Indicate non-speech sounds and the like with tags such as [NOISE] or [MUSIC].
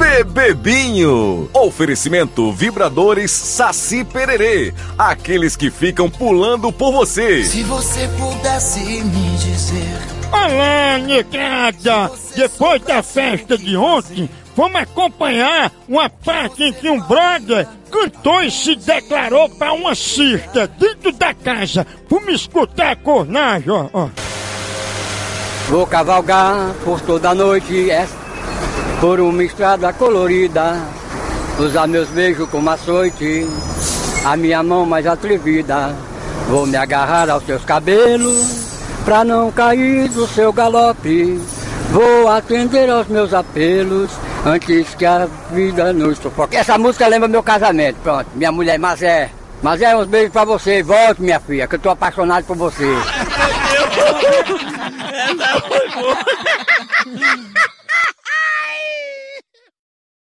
Bebebinho. Oferecimento Vibradores Saci Pererê. Aqueles que ficam pulando por você. Se você pudesse me dizer. Olá, negada! Depois da festa de ontem, vamos acompanhar uma parte em que um brother cantou e se declarou pra uma cista dentro da casa. Vamos escutar a cornagem, ó. ó. Vou cavalgar por toda a noite, é, por uma estrada colorida, usar meus beijos como açoite, a minha mão mais atrevida. Vou me agarrar aos seus cabelos, pra não cair do seu galope. Vou atender aos meus apelos, antes que a vida nos sufoque. Essa música lembra meu casamento, pronto. Minha mulher, mas é. Mas é uns beijos pra você. Volte, minha filha, que eu tô apaixonado por você. [LAUGHS] Essa foi boa.